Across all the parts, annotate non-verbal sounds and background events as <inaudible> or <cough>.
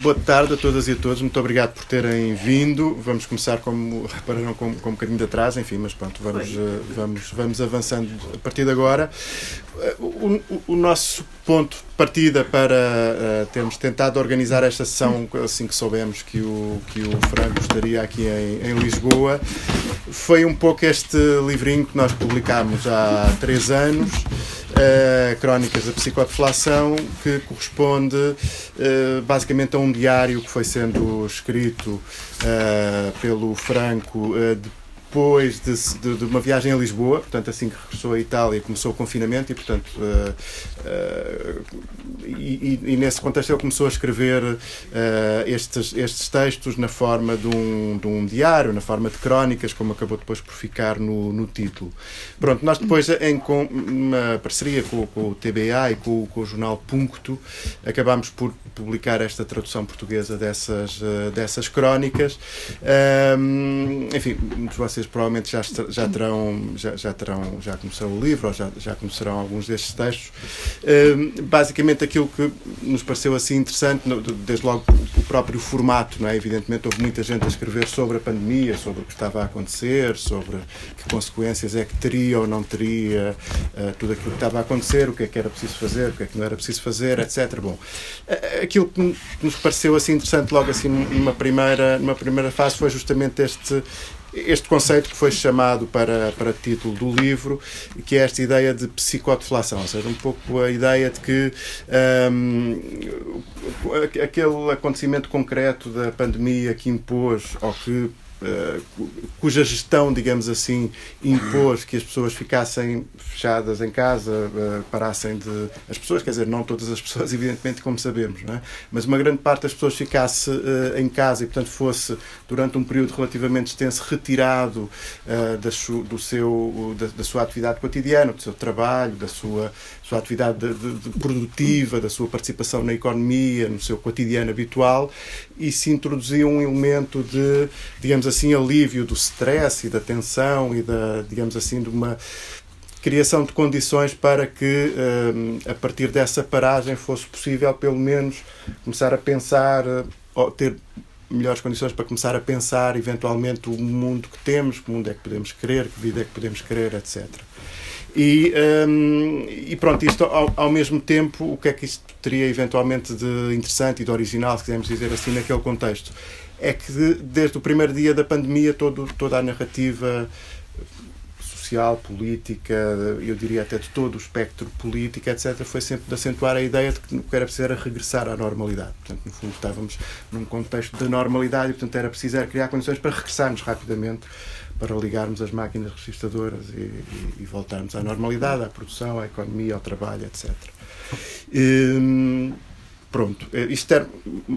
Boa tarde a todas e a todos, muito obrigado por terem vindo. Vamos começar, como repararam, com, com um bocadinho de atraso, enfim, mas pronto, vamos, uh, vamos, vamos avançando a partir de agora. Uh, o, o, o, nosso ponto partida para uh, termos tentado organizar esta sessão, assim que soubemos que o, que o Franco estaria aqui em, em Lisboa, foi um pouco este livrinho que nós publicámos há três anos uh, Crónicas da Psicodeflação, que corresponde uh, basicamente a um diário que foi sendo escrito uh, pelo Franco depois de, de, de, uma viagem a Lisboa, portanto, assim que regressou à Itália, começou o confinamento e, portanto, uh, uh, e, e, nesse contexto ele começou a escrever uh, estes, estes textos na forma de um, de um diário, na forma de crónicas, como acabou depois por ficar no, no título. Pronto, nós depois, em com uma parceria com, com o TBA e com, com, o jornal Puncto, acabámos por publicar esta tradução portuguesa dessas, dessas crónicas. Um, enfim, muitos de vocês vocês provavelmente já, já terão, já, já, terão, já começaram o livro ou já, já começarão alguns destes textos. Uh, basicamente aquilo que nos pareceu assim interessante, desde logo o próprio formato, não é? Evidentemente houve muita gente a escrever sobre a pandemia, sobre o que estava a acontecer, sobre que consequências é que teria ou não teria uh, tudo aquilo que estava a acontecer, o que é que era preciso fazer, o que é que não era preciso fazer, etc. Bom, aquilo que nos pareceu assim interessante logo assim numa primeira, numa primeira fase foi justamente este, este conceito que foi chamado para, para título do livro, que é esta ideia de psicodeflação, ou seja, um pouco a ideia de que um, aquele acontecimento concreto da pandemia que impôs ou que cuja gestão, digamos assim, impôs que as pessoas ficassem fechadas em casa, uh, parassem de. As pessoas, quer dizer, não todas as pessoas, <laughs> evidentemente, como sabemos, não é? mas uma grande parte das pessoas ficasse uh, em casa e, portanto, fosse, durante um período relativamente extenso, retirado da, do seu, da, da, sua atividade cotidiana, do seu trabalho, da sua, sua atividade de, de, de produtiva, da sua participação na economia, no seu cotidiano habitual, e se introduzia um elemento de, digamos assim, alívio do stress e da tensão e da, digamos assim, de uma criação de condições para que, hum, a partir dessa paragem, fosse possível, pelo menos, começar a pensar, ou ter melhores condições para começar a pensar, eventualmente, o mundo que temos, que mundo é que podemos querer, que vida é que podemos querer, etc. E, um, e pronto, isto ao, ao, mesmo tempo, o que é que isto teria eventualmente de interessante e de original, se quisermos dizer assim, naquele contexto? é que desde o primeiro dia da pandemia todo, toda a narrativa social, política, eu diria até de todo o espectro político, etc., foi sempre de acentuar a ideia de que o que era preciso era regressar à normalidade. Portanto, no fundo, estávamos num contexto de normalidade e, portanto, era preciso criar condições para regressarmos rapidamente, para ligarmos as máquinas registradoras e, e, e voltarmos à normalidade, à produção, à economia, ao trabalho, etc. E, Pronto, eh, isto era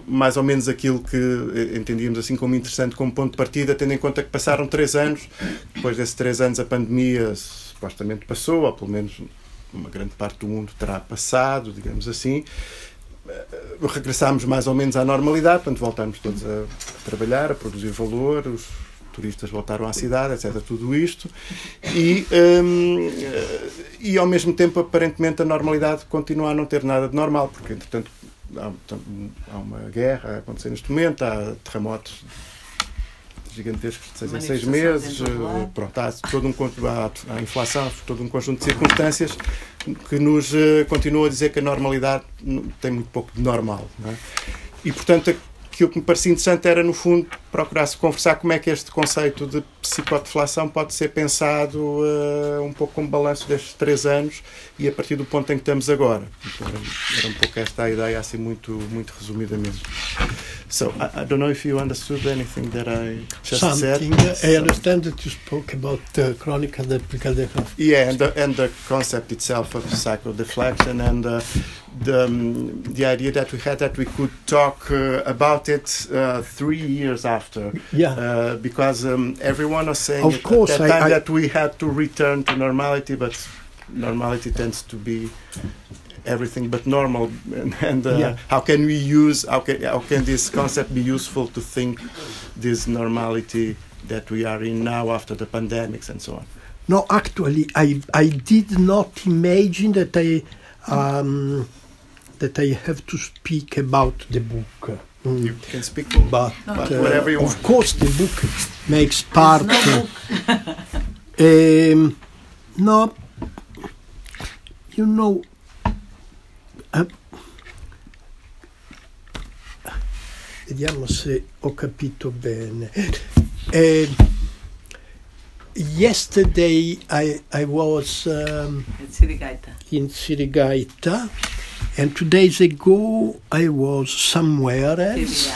mais ou menos aquilo que eh, entendíamos assim como interessante como ponto de partida, tendo em conta que passaram três anos, depois desses três anos a pandemia supostamente passou, ou pelo menos uma grande parte do mundo terá passado, digamos assim, regressámos mais ou menos à normalidade, portanto voltámos todos a trabalhar, a produzir valor, os turistas voltaram à cidade, etc. Tudo isto. E, um, e ao mesmo tempo, aparentemente, a normalidade continua a não ter nada de normal, porque entretanto há, uma guerra a acontecer neste momento, há terremotos gigantescos de seis em seis meses, eh, pronto, há, todo um, há, há inflação, todo um conjunto de circunstâncias que nos uh, continuam a dizer que a normalidade tem muito pouco de normal. É? E, portanto, aquilo que me parecia interessante era, no fundo, procurar-se conversar como é que este conceito de psicodeflação pode ser pensado uh, um pouco como balanço destes três anos e a partir do ponto em que estamos agora. Então, era um pouco esta a ideia, assim, muito, muito resumidamente. So, I, I don't know if you understood anything that I just Something. said. I understand that you spoke about the chronic and the Yeah, and the, and the concept itself of psychodeflection and uh, the, um, the idea that we had that we could talk uh, about it uh, three years after. Yeah. Uh, because um, everyone was saying of course, at that time I, I, that we had to return to normality, but normality tends to be everything but normal. <laughs> And, and uh, yeah. how can we use how can, how can this concept be useful to think this normality that we are in now after the pandemics and so on? No actually i i did not imagine that i um, that i have to speak about the book Mm. You can speak. but No, uh, whatever you of want. course the book makes part. No. <laughs> Um, no, you know, uh, vediamo se ho capito bene. Eh, yesterday I, I was um, It's Sirigaita. in Sirigaita, and two days ago I was somewhere else.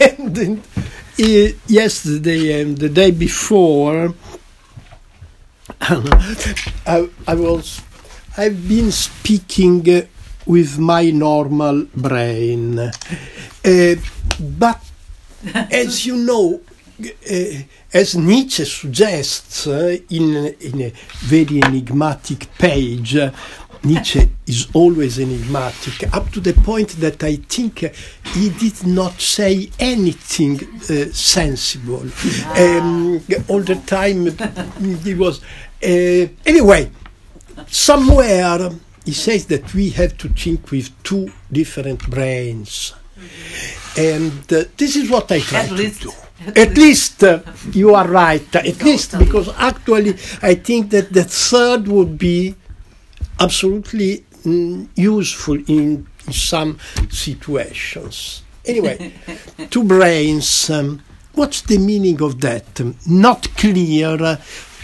And uh, yesterday and the day before, <laughs> I, I was, I've been speaking uh, with my normal brain, uh, but as you know, uh, as Nietzsche suggests uh, in, in a very enigmatic page, Nietzsche is always enigmatic, up to the point that I think he did not say anything uh, sensible. Um, all the time he was. Anyway, somewhere he says that we have to think with two different brains. And uh, this is what I try to do. At least uh, you are right. At least because actually I think that the third would be absolutely mm, useful in some situations. Anyway, <laughs> two brains. Um, what's the meaning of that? Not clear.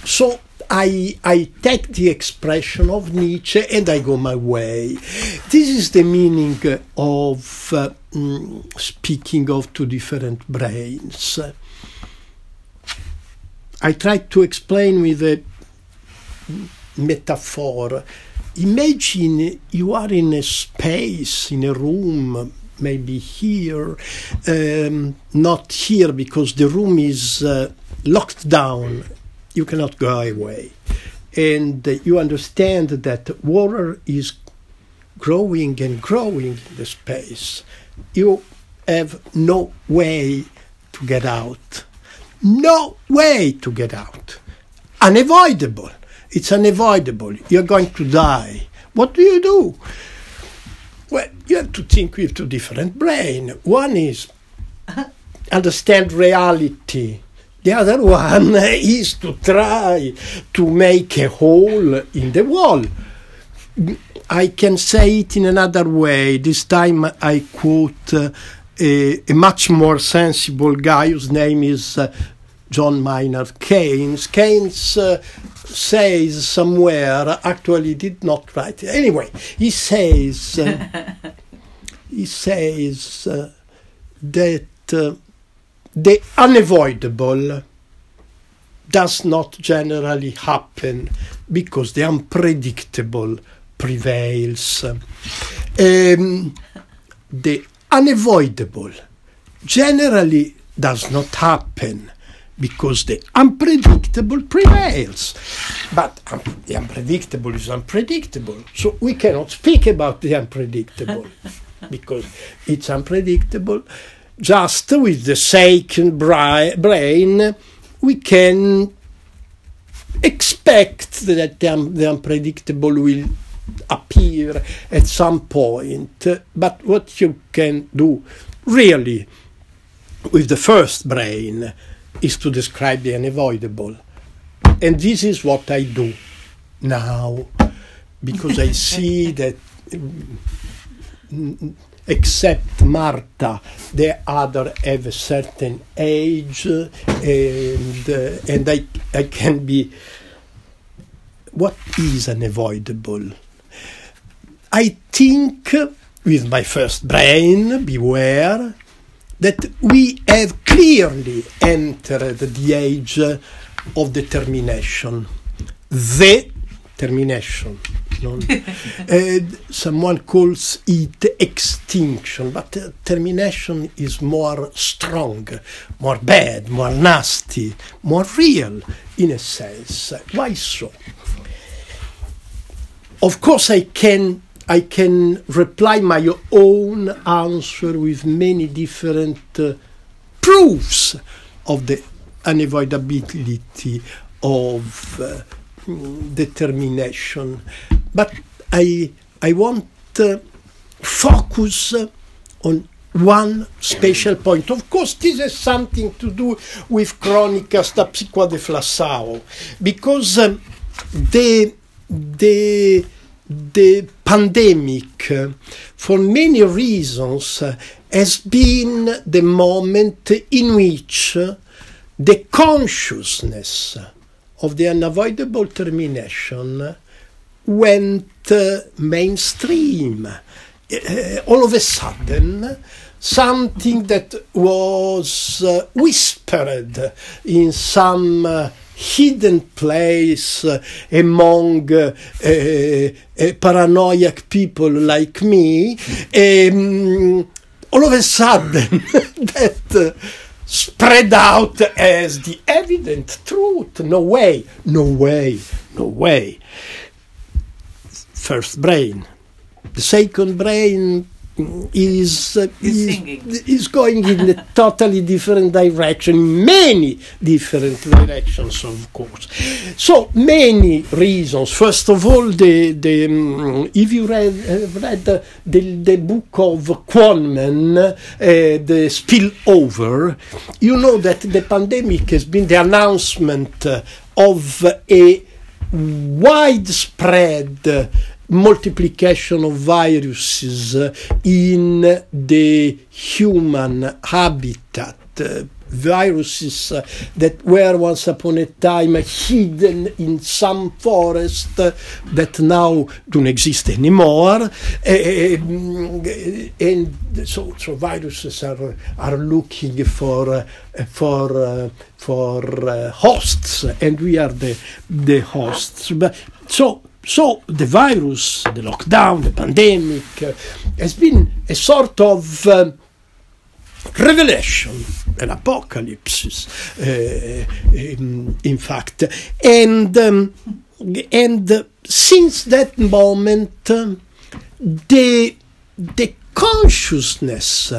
So I I take the expression of Nietzsche and I go my way. This is the meaning of uh, mm, speaking of two different brains. I try to explain with a metaphor. Imagine you are in a space, in a room, maybe here, um, not here because the room is uh, locked down. You cannot go away. And uh, you understand that water is growing and growing in the space. You have no way to get out. No way to get out. Unavoidable. It's unavoidable. You're going to die. What do you do? Well, you have to think with two different brain. One is <laughs> understand reality. The other one <laughs> is to try to make a hole in the wall. I can say it in another way. This time I quote uh, a, a much more sensible guy whose name is uh, John Maynard Keynes. Keynes uh, says somewhere, actually did not write. it. Anyway, he says uh, <laughs> he says uh, that uh, the unavoidable does not generally happen because the unpredictable prevails. Um, the unavoidable generally does not happen because the unpredictable prevails. But um, the unpredictable is unpredictable. So we cannot speak about the unpredictable <laughs> because it's unpredictable. Just with the second brain, we can expect that the, un- the unpredictable will appear at some point. But what you can do really with the first brain is to describe the unavoidable. And this is what I do now because I see <laughs> that mm, except Marta, the other have a certain age and, uh, and I, I can be. What is unavoidable? I think with my first brain, beware, that we have clearly entered the age of determination. The termination. Non- uh, <laughs> someone calls it extinction, but uh, termination is more strong, more bad, more nasty, more real in a sense. Why so? Of course, I can I can reply my own answer with many different uh, proofs of the unavoidability of uh, mm, determination. But I I want uh, focus on one special point. Of course, this has something to do with Cronica Stapsiqua de Flassao, because um, the, the, the pandemic, uh, for many reasons, uh, has been the moment in which uh, the consciousness of the unavoidable termination went uh, mainstream. Uh, all of a sudden, something that was uh, whispered in some uh, hidden place uh, among uh, uh, paranoid people like me, um, all of a sudden <laughs> that spread out as the evident truth. No way, no way, no way. First brain. The second brain is uh, is, is going in a totally different direction many different directions of course. So many reasons. First of all the, the um, if you read, uh, read the, the, the, book of Quammen uh, the spillover you know that the pandemic has been the announcement of a widespread multiplication of viruses in the human habitat. Viruses that were once upon a time hidden in some forest that now don't exist anymore. Eh, eh, eh, mm, and so, so viruses are, are looking for, for, for hosts, and we are the, the hosts. But, so so the virus, the lockdown, the pandemic uh, has been a sort of uh, revelation, an apocalypse, uh, in, in, fact. And, um, and since that moment, the, the consciousness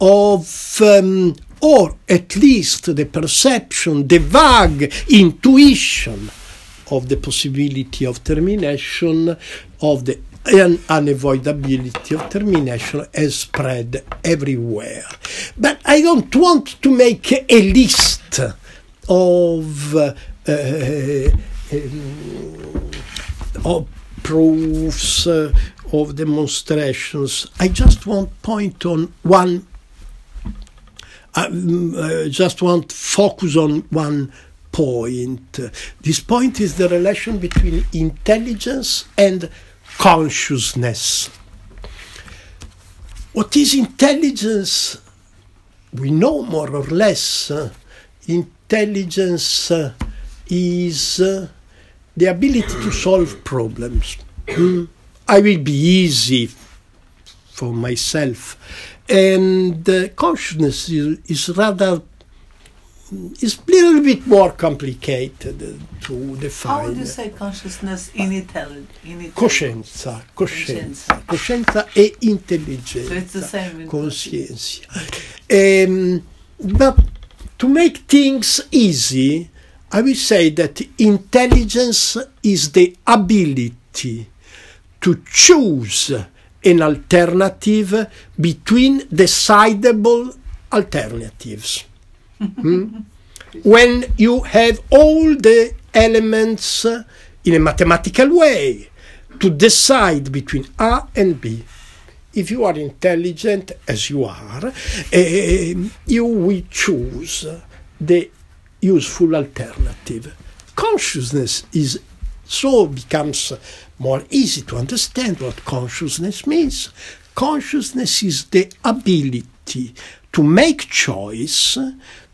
of um, or at least the perception, the vague intuition of the possibility of termination, of the unavoidability of termination has spread everywhere. But I don't want to make a list of, uh, um, of proofs, uh, of demonstrations. I just want point on one. Um, uh, just want focus on one point. This point is the relation between intelligence and consciousness. What is intelligence? We know more or less. intelligence is the ability to solve problems. Hmm? I will be easy for myself. And uh, consciousness is, is rather is a little bit more complicated to define. How would you say consciousness in Italian? In Coscienza, coscienza, coscienza e intelligenza. So it's the same. Conscienza. Um, but to make things easy, I will say that intelligence is the ability to choose an alternative between decidable alternatives hmm? when you have all the elements uh, in a mathematical way to decide between A and B. If you are intelligent, as you are, uh, you will choose the useful alternative. Consciousness is so becomes more easy to understand what consciousness means. Consciousness is the ability to make choice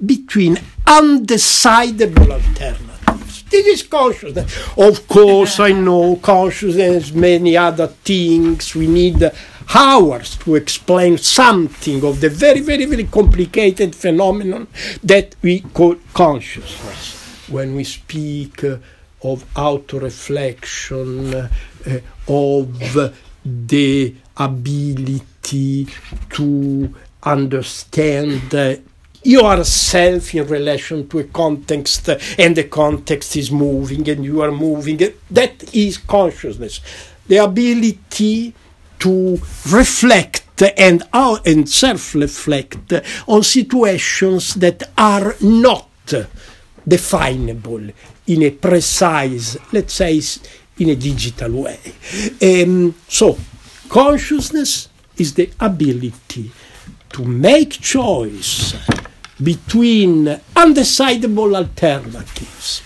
between undecidable alternatives. This is consciousness. Of course, I know consciousness, many other things. We need hours to explain something of the very, very, very complicated phenomenon that we call consciousness. When we speak uh, of auto-reflection, uh, of the ability to understand uh, yourself in relation to a context uh, and the context is moving and you are moving that is consciousness the ability to reflect and, out- and self-reflect on situations that are not definable in a precise, let's say, in a digital way. Um, so, consciousness is the ability to make choice between undecidable alternatives.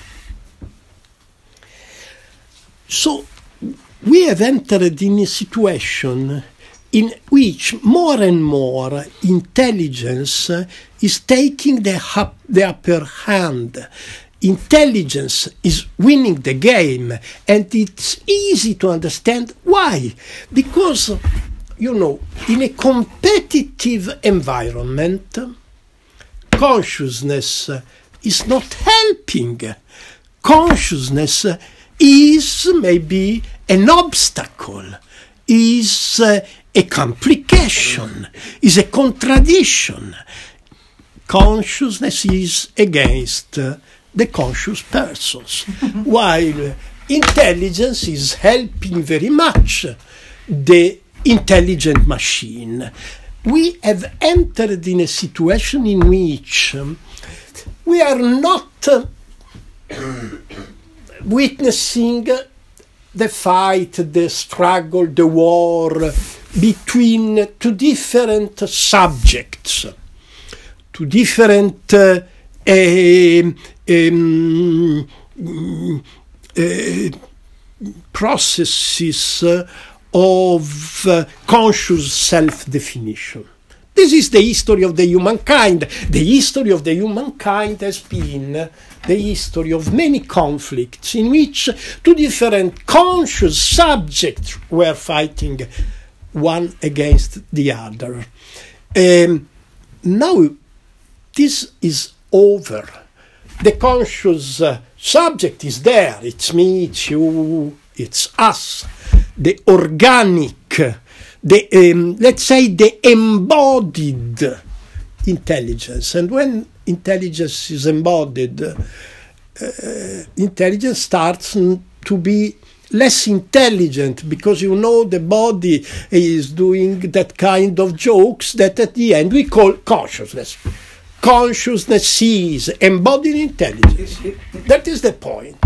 So, we have entered in a situation in which more and more intelligence is taking the, up, the upper hand. Intelligence is winning the game, and it's easy to understand why. Because, you know, in a competitive environment, consciousness is not helping. Consciousness is maybe an obstacle, is a complication, is a contradiction. Consciousness is against the conscious persons, <laughs> while intelligence is helping very much the intelligent machine. We have entered in a situation in which we are not uh, <clears throat> witnessing the fight, the struggle, the war between two different subjects, two different uh, um, uh, processes of uh, conscious self definition. This is the history of the humankind. The history of the humankind has been the history of many conflicts in which two different conscious subjects were fighting one against the other. Um, now, this is over. The conscious uh, subject is there. It's me, it's you, it's us. The organic, the um, let's say the embodied intelligence. And when intelligence is embodied, uh, intelligence starts to be less intelligent because you know the body is doing that kind of jokes that at the end we call consciousness. Consciousness sees embodied intelligence. That is the point.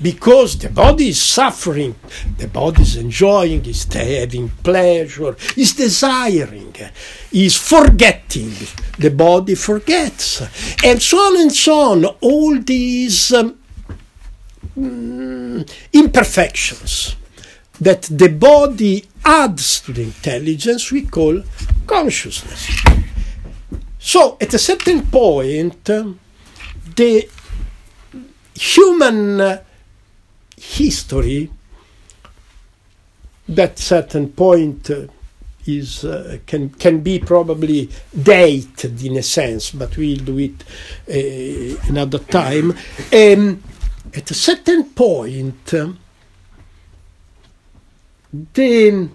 Because the body is suffering, the body is enjoying, is having pleasure, is desiring, is forgetting. The body forgets. And so on and so on. All these um, mm, imperfections that the body adds to the intelligence we call consciousness. So at a certain point, um, the human history, that certain point uh, is uh, can can be probably dated in a sense, but we'll do it uh, another time. Um, at a certain point, um, the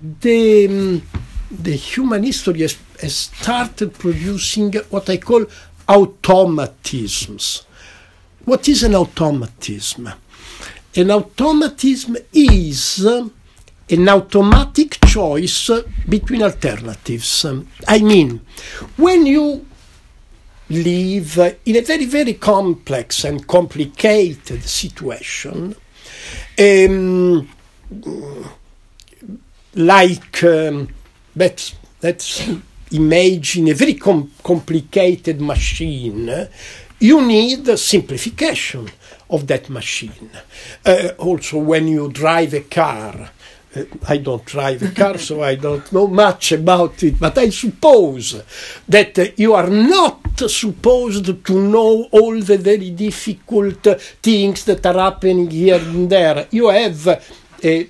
the um, the human history has, has started producing what I call automatisms. What is an automatism? An automatism is an automatic choice between alternatives. I mean, when you live in a very, very complex and complicated situation, um, like um, let's imagine a very com- complicated machine, you need simplification of that machine. Uh, also, when you drive a car, uh, I don't drive a car, so I don't know much about it, but I suppose that uh, you are not supposed to know all the very difficult uh, things that are happening here and there. You have a,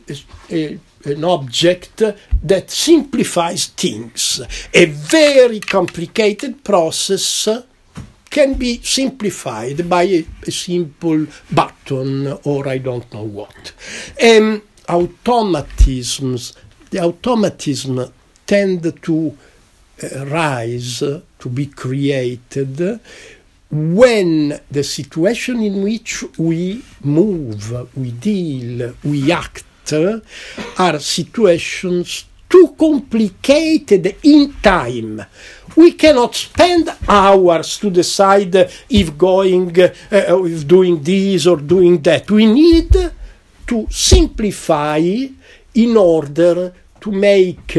a an object that simplifies things. A very complicated process can be simplified by a, a simple button or I don't know what. Um, automatisms, the automatism tend to uh, rise, to be created when the situation in which we move, we deal, we act are situations too complicated in time. We cannot spend hours to decide if going, uh, if doing this or doing that. We need to simplify in order to make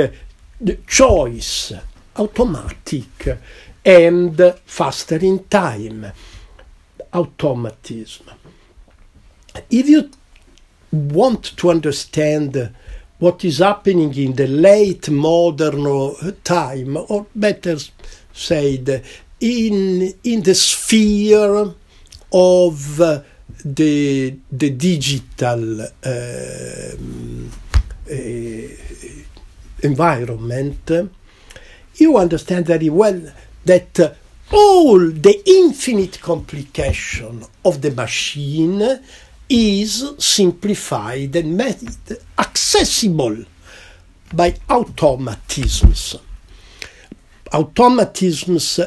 the choice automatic and faster in time. Automatism. If you want to understand what is happening in the late modern time, or better said, in, in the sphere of uh, the, the digital uh, uh, environment, you understand very well that uh, all the infinite complication of the machine is simplified and made accessible by automatisms. Automatisms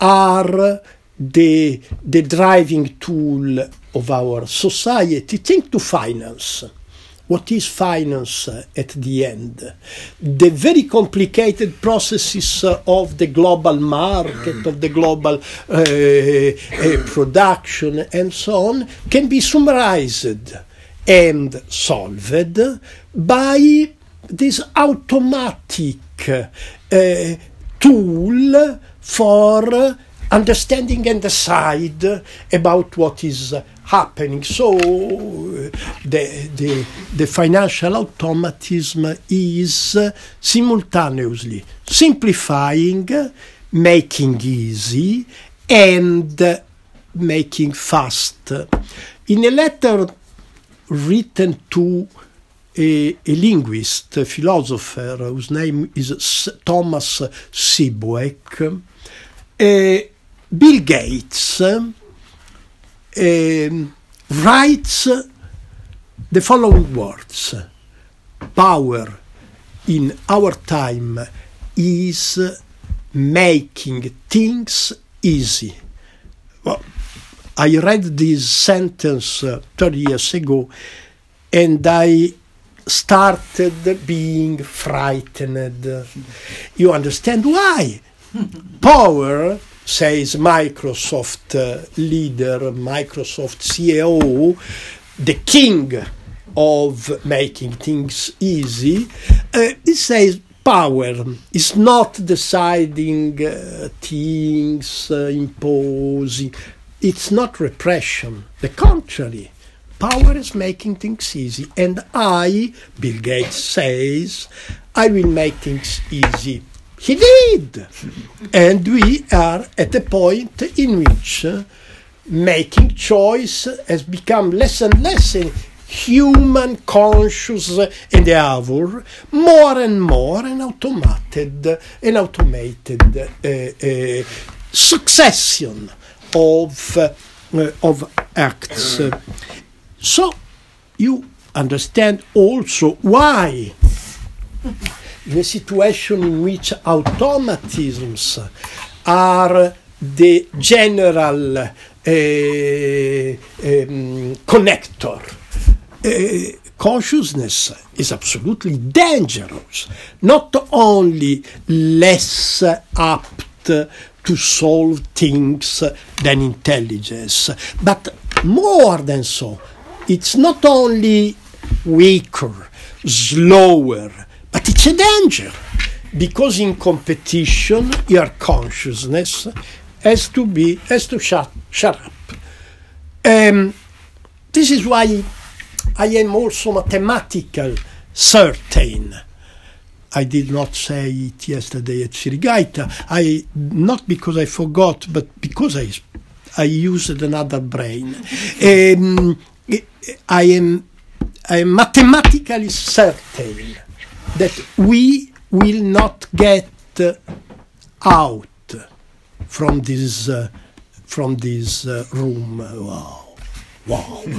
are the, the driving tool of our society. Think to finance what is finance at the end? The very complicated processes of the global market, of the global uh, uh, production, and so on, can be summarized and solved by this automatic uh, tool for understanding and decide about what is happening. So the, the, the financial automatism is simultaneously simplifying, making easy, and making fast. In a letter written to a, a, linguist, a philosopher whose name is Thomas Sebeok, uh, Bill Gates um, writes the following words Power in our time is making things easy. Well, I read this sentence uh, 30 years ago and I started being frightened. You understand why? <laughs> Power says Microsoft uh, leader, Microsoft CEO, the king of making things easy, uh, he says power is not deciding uh, things, uh, imposing. It's not repression. The contrary. Power is making things easy. And I, Bill Gates says, I will make things easy he did. and we are at a point in which uh, making choice has become less and less a human conscious endeavor, more and more an automated, an automated uh, uh, succession of, uh, of acts. So you understand also why in a situation in which automatisms are the general uh, um, connector. Uh, consciousness is absolutely dangerous, not only less apt to solve things than intelligence, but more than so. It's not only weaker, slower, but it's a danger because in competition, your consciousness has to be has to shut shut up. Um, this is why I am also mathematical certain. I did not say it yesterday at Sirigaita. I not because I forgot, but because I I used another brain. Um, I am I am mathematically certain that we will not get out from this uh, from this uh, room. Wow, wow. <laughs>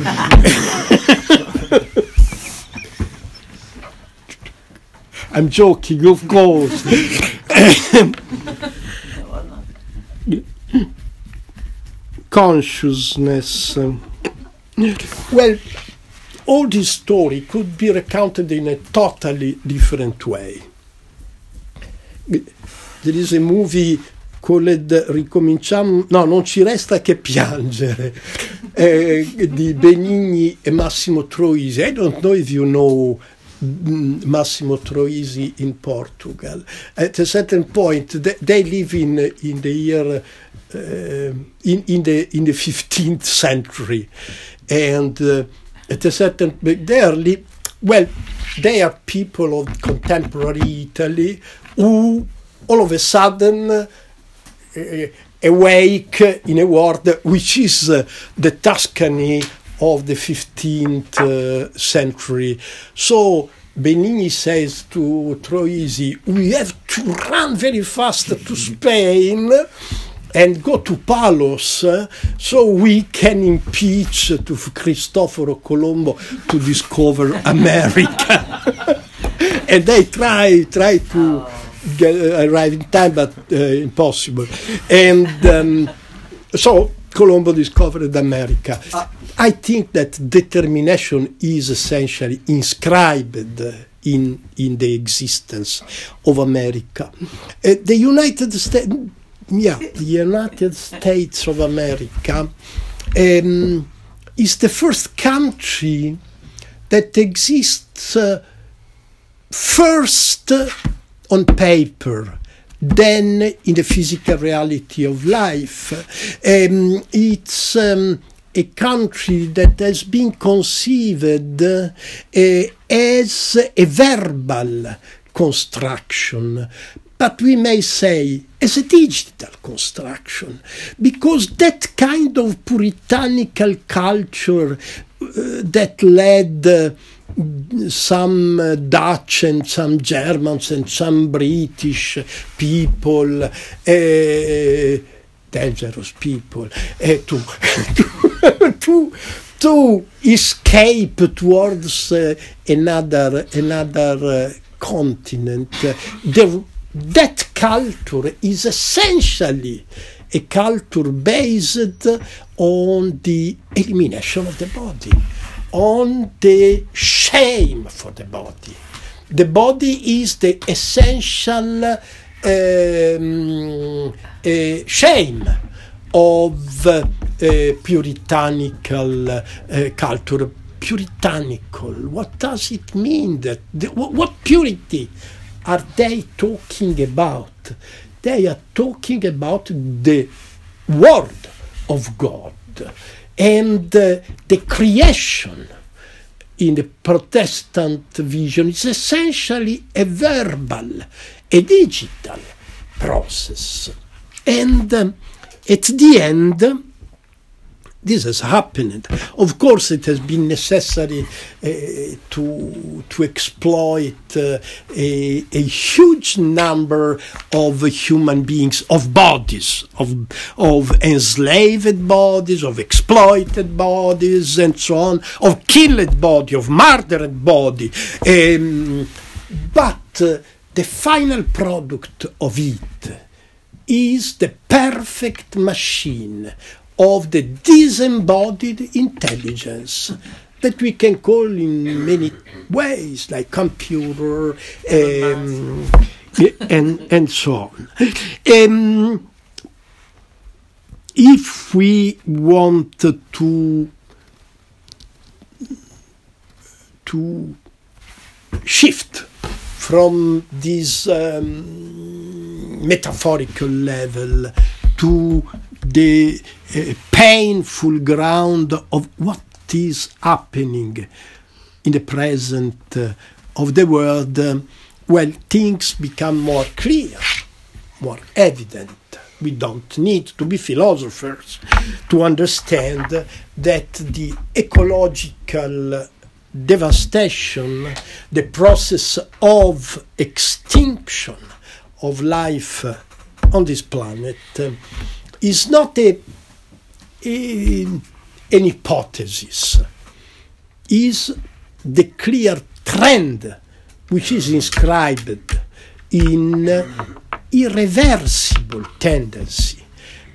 I'm joking, of course. <coughs> Consciousness. Well, all this story could be recounted in a totally different way. There is a movie called Ricominciamo, no, non ci resta che piangere, <laughs> eh, di Benigni e Massimo Troisi. I don't know if you know mm, Massimo Troisi in Portugal. At a certain point, they, live in, in the year uh, in, in the in the 15th century, and uh, at a certain they are li- well, they are people of contemporary Italy who all of a sudden uh, awake in a world which is uh, the Tuscany of the 15th uh, century. So Benigni says to Troisi, we have to run very fast to Spain and go to Palos uh, so we can impeach to Cristoforo Colombo to discover <laughs> America. <laughs> and they try try to get, uh, arrive in time, but uh, impossible. And um, so Colombo discovered America. I think that determination is essentially inscribed in in the existence of America. Uh, the United States, yeah, the United States of America um, is the first country that exists uh, first on paper then in the physical reality of life. Um, it's um, a country that has been conceived uh, as a verbal construction, but we may say as a digital construction, because that kind of puritanical culture uh, that led uh, some uh, Dutch and some Germans and some British people, uh, dangerous people, uh, to, <laughs> to, to escape towards uh, another, another continent. The, that culture is essentially a culture based on the elimination of the body on the shame for the body. The body is the essential um, uh, shame of uh, puritanical uh, culture. Puritanical, what does it mean? That the, what, what purity are they talking about? They are talking about the word of God and uh, the creation in the Protestant vision is essentially a verbal, a digital process. And um, at the end, this has happened. Of course, it has been necessary uh, to to exploit uh, a, a, huge number of human beings, of bodies, of of enslaved bodies, of exploited bodies, and so on, of killed body, of murdered body. Um, but uh, the final product of it is the perfect machine of the disembodied intelligence that we can call in many ways, like computer um, and, and so on. Um, if we want to to shift from this um, metaphorical level to the uh, painful ground of what is happening in the present uh, of the world, uh, well, things become more clear, more evident. We don't need to be philosophers to understand that the ecological devastation, the process of extinction of life on this planet, is not a, a, an hypothesis, is the clear trend which is inscribed in irreversible tendency.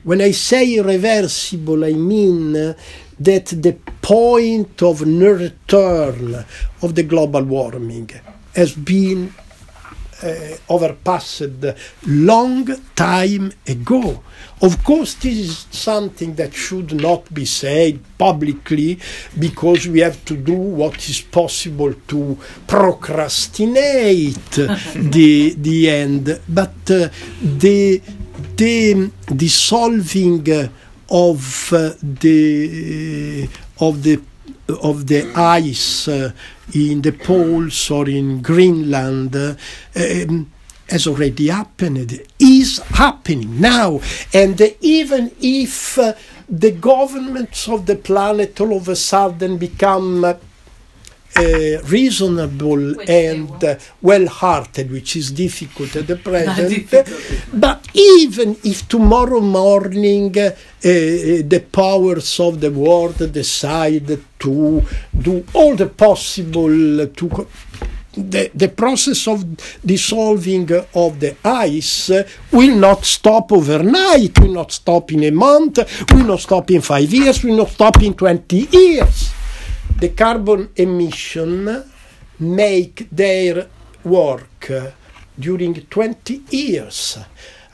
When I say irreversible, I mean that the point of no return of the global warming has been uh, overpassed long time ago. Of course, this is something that should not be said publicly because we have to do what is possible to procrastinate <laughs> the the end. But uh, the the dissolving of uh, the of the of the ice uh, in the poles or in Greenland uh, um, has already happened, is happening now. And even if uh, the governments of the planet all of a sudden become uh, reasonable Which and uh, well-hearted, which is difficult at the <laughs> present. But even if tomorrow morning uh, the powers of the world decide to do all the possible to the, the process of dissolving of the ice will not stop overnight, We will not stop in a month, We will not stop in five years, We will not stop in 20 years. The carbon emission make their work during 20 years.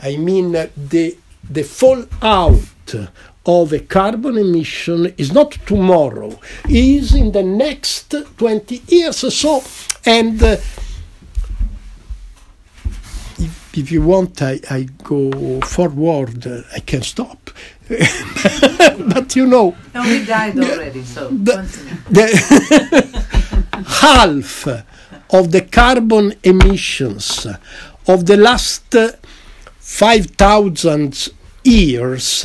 I mean, the, the fallout of a carbon emission is not tomorrow, is in the next 20 years. Or so, and uh, if, if you want, I, I go forward, I can stop. <laughs> but you know, we died already, so The- the <laughs> half of the carbon emissions of the last uh, 5,000 years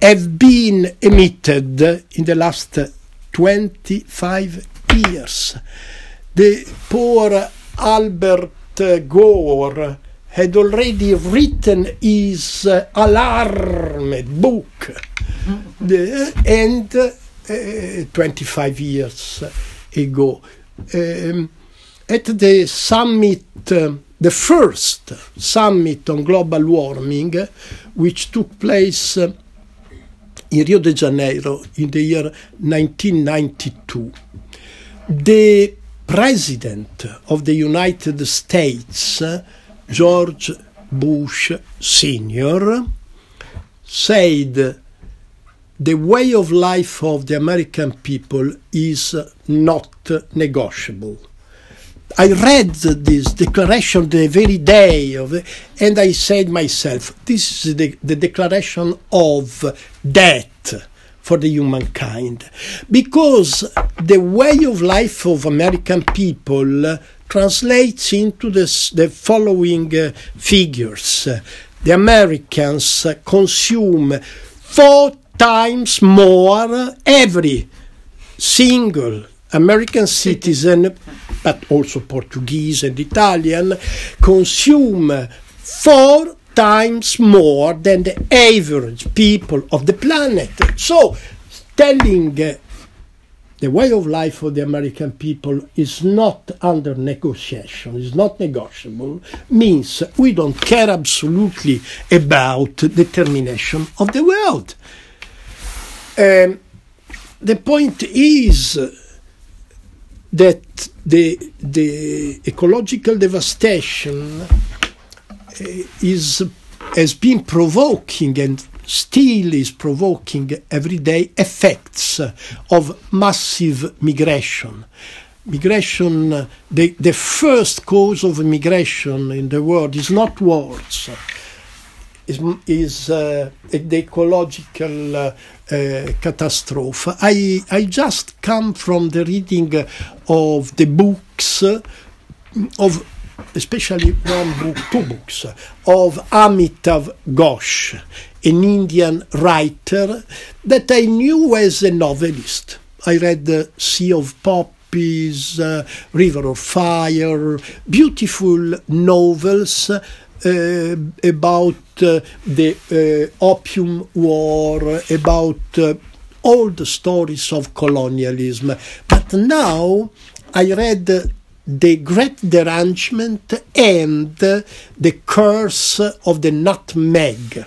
have been emitted in the last uh, 25 years. The poor Albert Gore had already written his uh, alarmed book. The, and uh, 25 years ago. Um, at the summit, uh, the first summit on global warming, uh, which took place uh, in Rio de Janeiro in the year 1992, the president of the United States, uh, George Bush Sr., said the way of life of the American people is not negotiable. I read this declaration the very day of and I said myself, this is the, the declaration of death for the humankind. Because the way of life of American people translates into this, the following uh, figures. The Americans consume four times more every single American citizen, <laughs> but also Portuguese and Italian, consume four times more than the average people of the planet. So, telling uh, the way of life of the American people is not under negotiation, is not negotiable, means we don't care absolutely about the termination of the world. Um, the point is that the, the ecological devastation uh, is has been provoking and still is provoking every day effects of massive migration. Migration, the, the first cause of migration in the world is not wars, is, is uh, the ecological uh, uh, catastrophe. I, I just come from the reading of the books of especially one book, two books of Amitav Ghosh, an Indian writer that I knew as a novelist. I read the Sea of Poppies, uh, River of Fire, beautiful novels uh, about uh, the uh, Opium War, about uh, all the stories of colonialism. But now I read the Great Derangement and the Curse of the Nutmeg.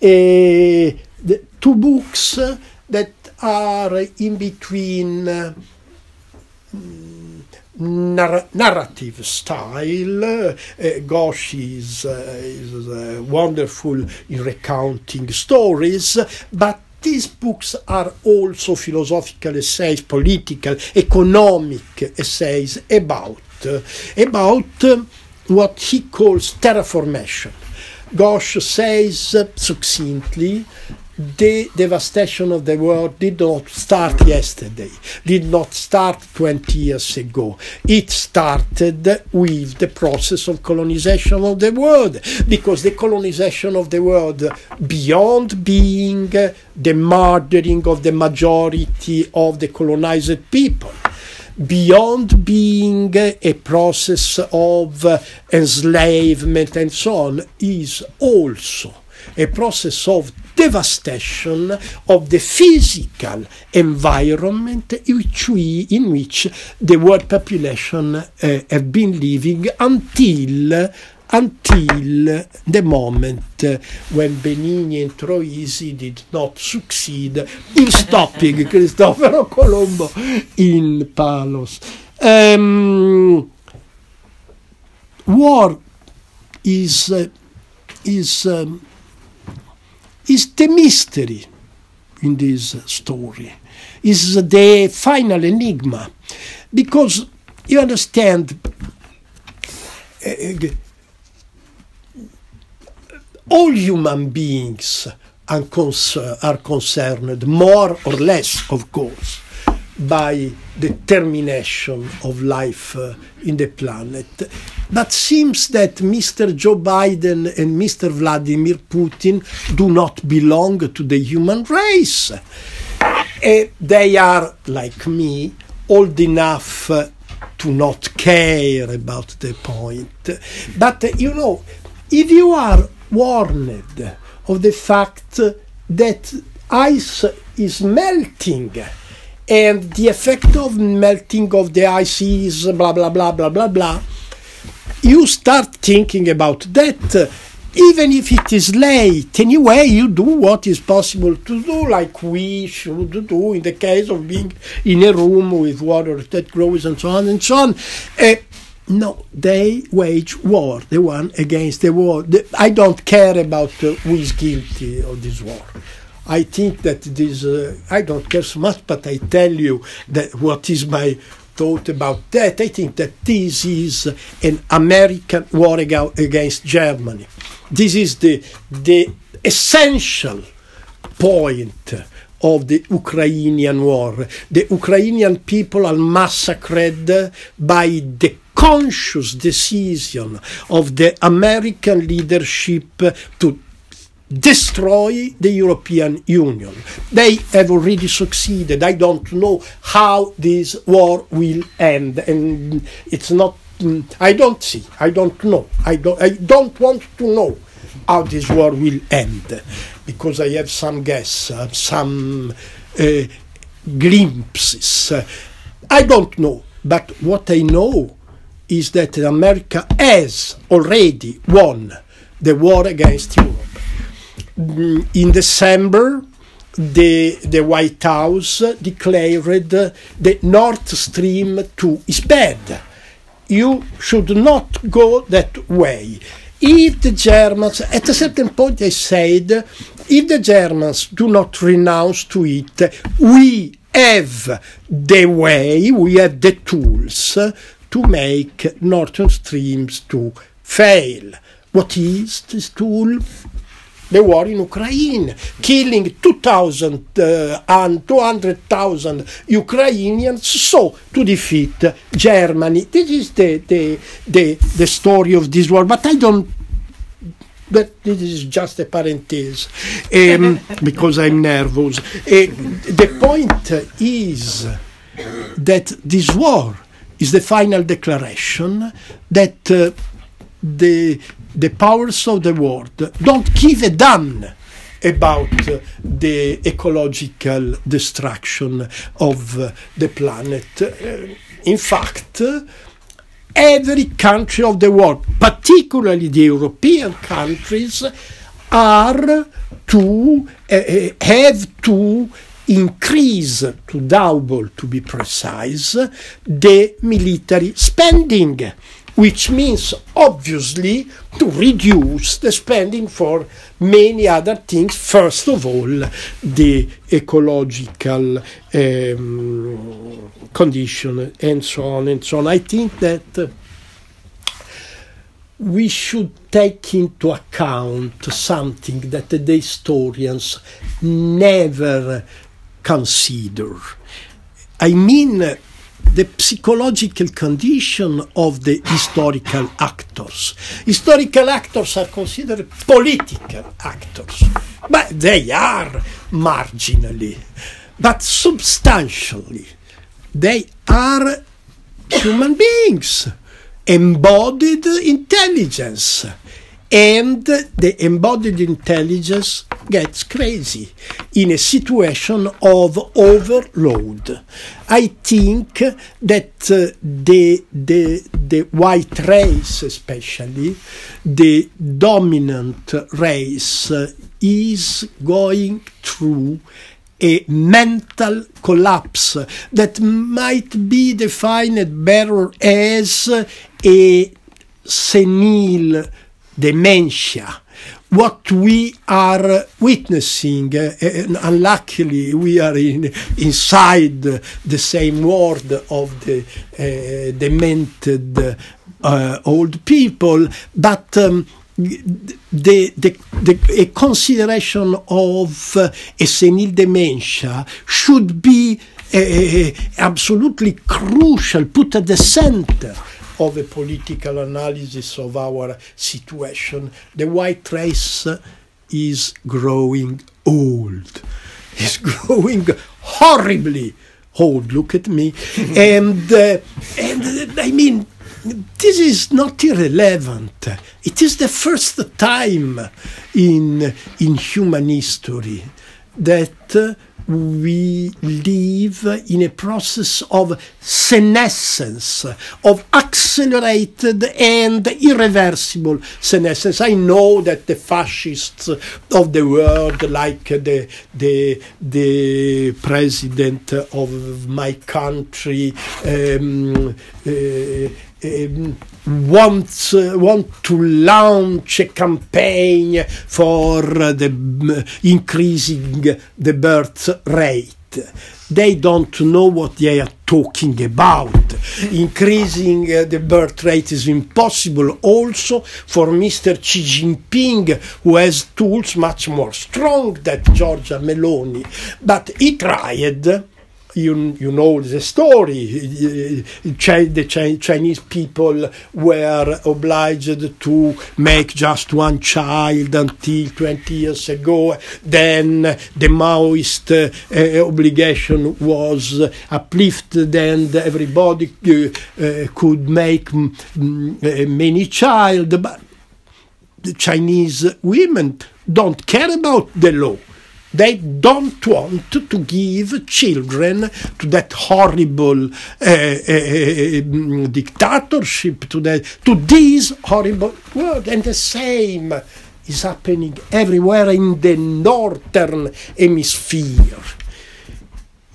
The two books that are in between uh, narr- narrative style. Uh, Ghosh is, uh, is uh, wonderful in recounting stories, but these books are also philosophical essays, political, economic essays about about what he calls terraformation. Ghosh says succinctly the devastation of the world did not start yesterday, did not start 20 years ago. It started with the process of colonization of the world, because the colonization of the world, beyond being the murdering of the majority of the colonized people, beyond being a process of enslavement and so on, is also a process of devastation of the physical environment which we, in which the world population uh, have been living until until the moment when Benigni and Troisi did not succeed in <laughs> stopping Cristoforo Colombo in Palos. Um, war is uh, is um, is the mystery in this story, is the final enigma. Because you understand, uh, all human beings are, concern, are concerned, more or less, of course, by the termination of life uh, in the planet. But seems that Mr. Joe Biden and Mr. Vladimir Putin do not belong to the human race. Uh, they are, like me, old enough uh, to not care about the point. But, you know, if you are warned of the fact that ice is melting, and the effect of melting of the ice is blah blah blah blah blah blah. You start thinking about that. Even if it is late anyway you do what is possible to do like we should do in the case of being in a room with water that grows and so on and so on. Uh, no, they wage war, the one against the war. The, I don't care about uh, who is guilty of this war. I think that this, uh, I don't care so much, but I tell you that what is my thought about that. I think that this is an American war against Germany. This is the, the essential point of the Ukrainian war. The Ukrainian people are massacred by the conscious decision of the American leadership to destroy the European Union. They have already succeeded. I don't know how this war will end, and it's not. Mm, I don't see. I don't know. I don't. I don't want to know how this war will end, because I have some guess, uh, some uh, glimpses. I don't know, but what I know is that America has already won the war against Europe in December, the, the White House declared the Nord Stream 2 is bad. You should not go that way. If the Germans, at a certain point, they said, if the Germans do not renounce to it, we have the way, we have the tools to make Nord Streams to fail. What is this tool? the war in Ukraine, killing 2,000 uh, and 200,000 Ukrainians so to defeat Germany. This is the, the, the, the story of this war, but I don't but this is just a parenthesis um, <laughs> because I'm nervous. Uh, the point is that this war is the final declaration that uh, the the powers of the world don't give a damn about the ecological destruction of the planet. in fact, every country of the world, particularly the European countries, are to uh, have to increase to double, to be precise, the military spending, which means obviously to reduce the spending for many other things. First of all, the ecological um, condition and so on and so on. I think that. We should take into account something that the historians never consider. I mean, the psychological condition of the historical actors. Historical actors are considered political actors, but they are marginally, but substantially. They are human beings, embodied intelligence and the embodied intelligence gets crazy in a situation of overload. I think that uh, the, the, the white race, especially, the dominant race, uh, is going through a mental collapse that might be defined better as a senile dementia. What we are witnessing, uh, unluckily, we are in, inside the same world of the uh, demented uh, old people, but um, the, the, the, a consideration of a senile dementia should be absolutely crucial, put at the center of a political analysis of our situation. The white race is growing old. It's <laughs> growing horribly old. Look at me. <laughs> and, uh, and I mean, this is not irrelevant. It is the first time in, in human history that uh, we live in a process of senescence, of accelerated and irreversible senescence. I know that the fascists of the world, like the, the, the president of my country, um, uh, wants uh, want to launch a campaign for the uh, increasing the birth rate they don't know what they are talking about. Increasing uh, the birth rate is impossible also for Mr. Xi Jinping, who has tools much more strong than Giorgia Meloni. But he tried you, you know the story. The Chinese people were obliged to make just one child until 20 years ago. Then the Maoist uh, obligation was uplifted and everybody uh, uh, could make many child. But the Chinese women don't care about the law they don't want to give children to that horrible uh, uh, dictatorship, to, the, to this horrible world. And the same is happening everywhere in the northern hemisphere.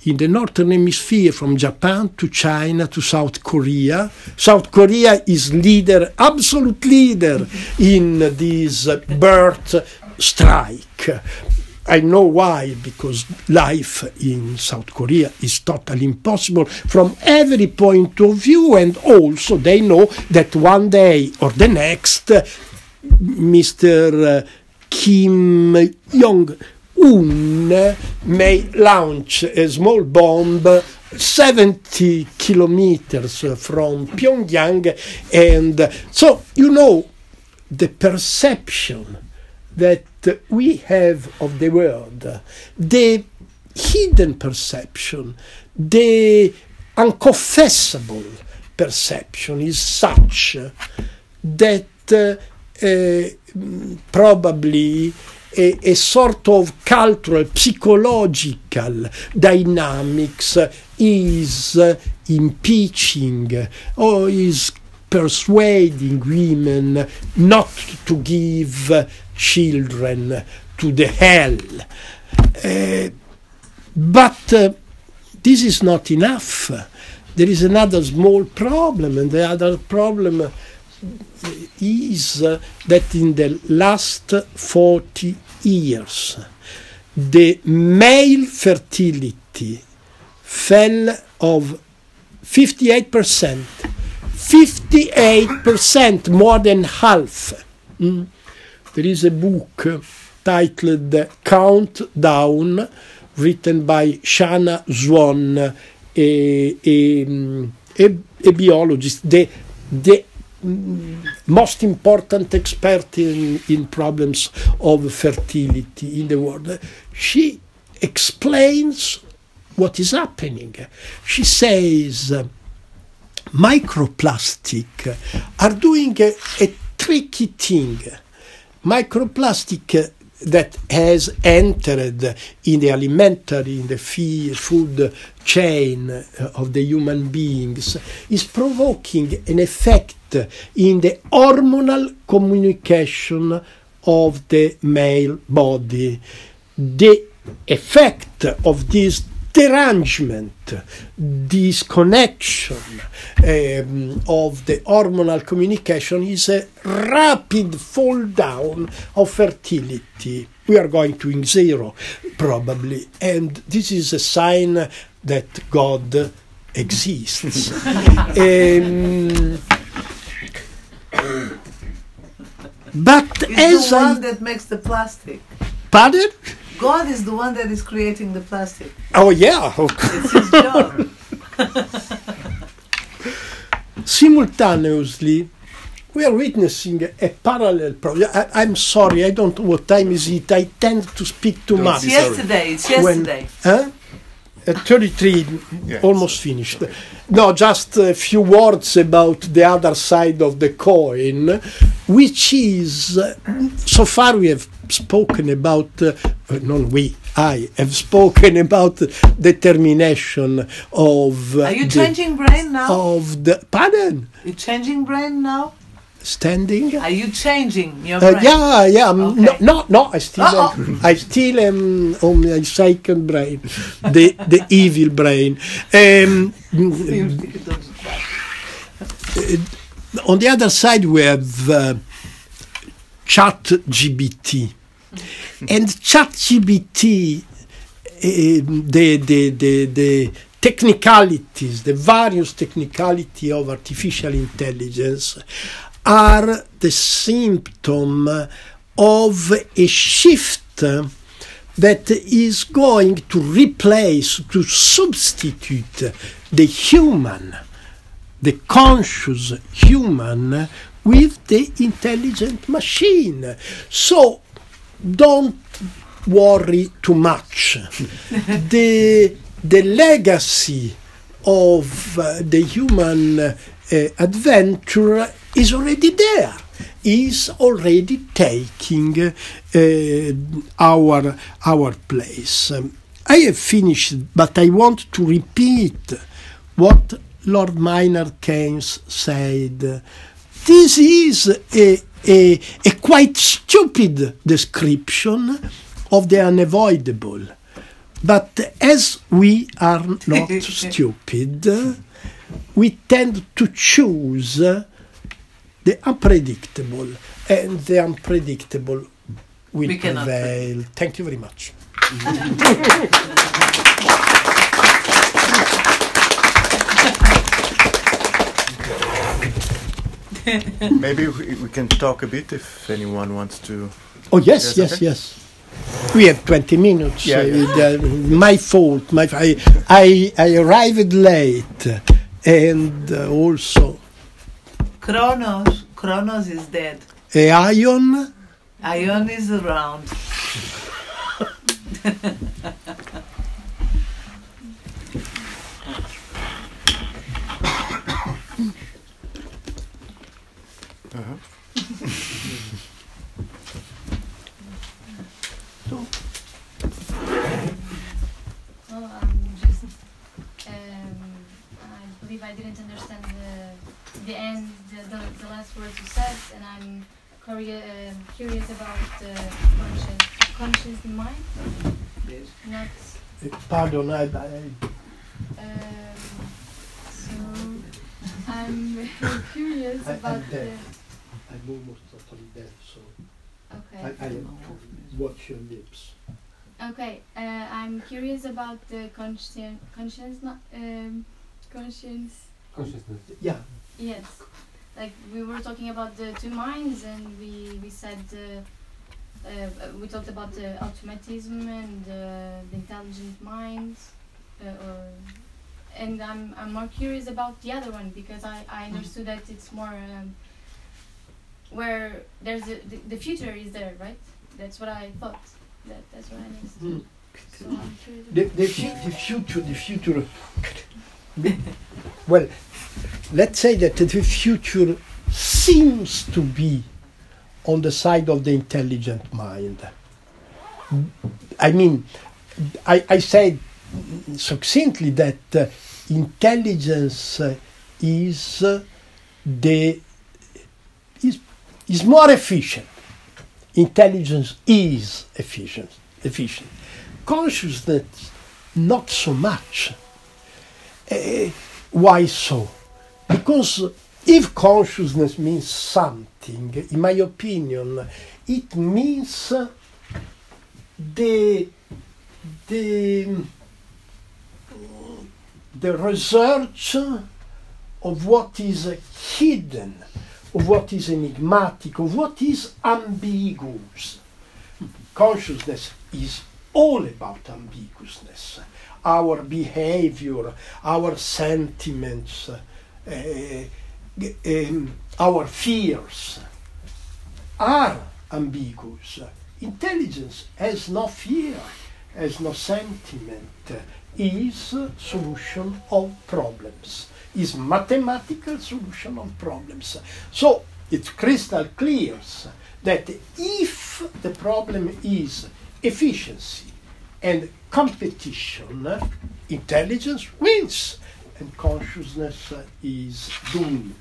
In the northern hemisphere, from Japan to China to South Korea, South Korea is leader, absolute leader in this birth strike I know why, because life in South Korea is totally impossible from every point of view, and also they know that one day or the next, Mr. Uh, Kim Jong Un may launch a small bomb 70 kilometers from Pyongyang, and so you know the perception that we have of the world, the hidden perception, the unconfessable perception is such that uh, uh, probably a, a, sort of cultural, psychological dynamics is impeaching or is persuading women not to give children to the hell. Uh, but uh, this is not enough. There is another small problem, and the other problem is uh, that in the last 40 years, the male fertility fell of 58%, 58% more than half. Mm. There is a book titled Countdown, written by Shanna Swan, a, a, a, a biologist, the, the most important expert in, in problems of fertility in the world. She explains what is happening. She says microplastic are doing a, a tricky thing. Microplastic that has entered in the alimentary, in the food chain of the human beings is provoking an effect in the hormonal communication of the male body. The effect of this derangement, disconnection um, of the hormonal communication is a rapid fall down of fertility. We are going to zero, probably, and this is a sign that God exists. um, <laughs> but It's as the I one that makes the plastic. pardon, God is the one that is creating the plastic. oh yeah, It's his job. <laughs> simultaneously we are witnessing a parallel problem. I, am sorry, I don't know what time is it. I tend to speak too Don't much. It's yesterday. It's When- yesterday. Huh? At <laughs> 33, Yeah. almost finished. No, just a few words about the other side of the coin, which is, uh, so far we have spoken about, uh, uh, not we, I have spoken about determination of. Uh, Are you the- changing brain now? Of the, pardon, You changing brain now? standing? Are you changing your Uh, brain? yeah, yeah. um, Okay. No, no, no. I still, Uh-oh. am, I still am on my second brain, the the <laughs> evil brain. Um, on the other side, we have uh, Chat GPT, and Chat GPT, the the the the technicalities, the various technicality of artificial intelligence are the symptom of a shift that is going to replace, to substitute the human, the conscious human with the intelligent machine. So don't worry too much. <laughs> the, the legacy of uh, the human uh, adventure is already there is already taking uh, our our place Um, i have finished but i want to repeat what lord Maynard Keynes said this is a, a, a quite stupid description of the unavoidable but as we are not <laughs> stupid, we tend to choose the unpredictable, and the unpredictable will We cannot prevail. Thank you very much. <laughs> <laughs> Maybe we, we can talk a bit if anyone wants to. Oh yes, Yes, yes, okay. yes. We have 20 minutes. Yeah, uh, yeah. the- my fault. My, I, I, I arrived late, and uh, also Kronos. Kronos is dead. a ion. Ion is around. <laughs> Well, um, just, um, I believe I didn't understand the, the end, the, the, the last words you said, and I'm curious, uh, curious about the conscious, conscious mind. Yes. Not. Uh, Pardon, I, I, Um, so I'm <laughs> curious I- about I'm the. Deaf. I'm almost totally deaf, so Okay. I, I have to watch your lips. Okay, uh, I'm curious about the conscien conscience, not um, conscience. Consciousness. Yeah, Yes, like we were talking about the two minds, and we we said uh, uh, we talked about the automatism and uh, the intelligent mind, uh, or, and I'm I'm more curious about the other one because I I understood that it's more um, where there's a, the, the future is there, right? That's what I thought. That that's what I understood. So the, the, <laughs> fu- the future, the future. <laughs> well, let's say that the future seems to be on the side of the intelligent mind. I mean, I, I said succinctly that uh, intelligence uh, is uh, the is, is more efficient. Intelligence is efficient. Efficient. Consciousness, not so much. Eh, why so? Because if consciousness means something, in my opinion, it means uh, the the the research of what is hidden, what is enigmatic, of what is ambiguous. Consciousness is all about ambiguousness. Our behavior, our sentiments, uh, um, our fears are ambiguous. Intelligence has no fear, has no sentiment, is solution of problems, is mathematical solution of problems. So it's crystal clear that if the problem is efficiency and competition, intelligence wins and consciousness is doomed.